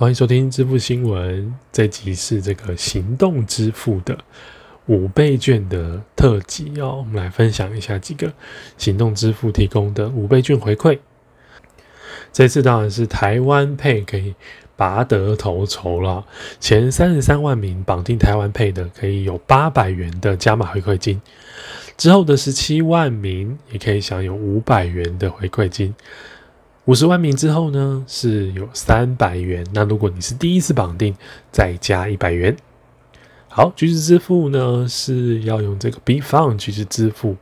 欢迎收听支付新闻，这集是这个行动支付的五倍券的特辑哦。我们来分享一下几个行动支付提供的五倍券回馈。这次当然是台湾配可以拔得头筹了，前三十三万名绑定台湾配的可以有八百元的加码回馈金，之后的十七万名也可以享有五百元的回馈金。五十万名之后呢，是有三百元。那如果你是第一次绑定，再加一百元。好，橘子支付呢是要用这个 BeFound 橘子支付，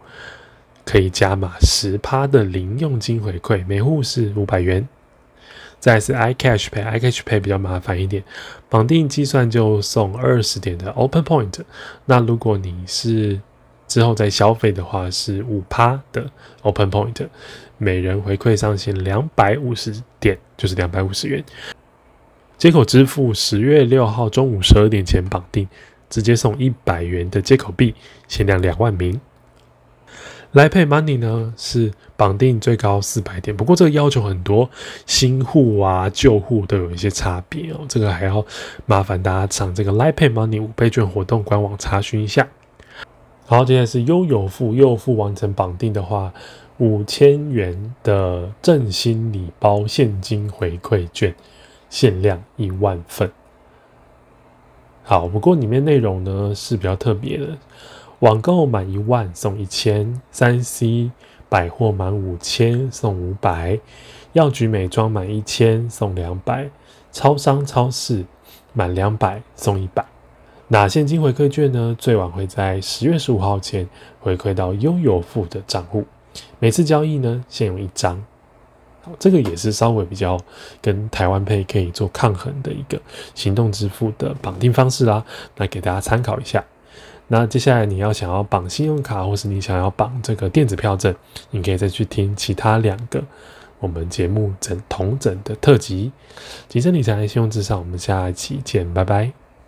可以加码十趴的零用金回馈，每户是五百元。再是 iCash Pay，iCash Pay 比较麻烦一点，绑定计算就送二十点的 Open Point。那如果你是之后再消费的话，是五趴的 Open Point。每人回馈上限两百五十点，就是两百五十元。接口支付十月六号中午十二点前绑定，直接送一百元的接口币，限量两万名。来 Pay Money 呢是绑定最高四百点，不过这个要求很多，新户啊旧户都有一些差别哦，这个还要麻烦大家上这个来 Pay Money 五倍券活动官网查询一下。好，接下来是优友付，悠游付完成绑定的话。五千元的振兴礼包现金回馈券，限量一万份。好，不过里面内容呢是比较特别的，网购满一万送一千，三 C 百货满五千送五百，药局美妆满一千送两百，超商超市满两百送一百。那现金回馈券呢，最晚会在十月十五号前回馈到悠游付的账户。每次交易呢，先用一张，好，这个也是稍微比较跟台湾配可以做抗衡的一个行动支付的绑定方式啦。那给大家参考一下。那接下来你要想要绑信用卡，或是你想要绑这个电子票证，你可以再去听其他两个我们节目整同整的特辑。提升理财，信用至上，我们下一期见，拜拜。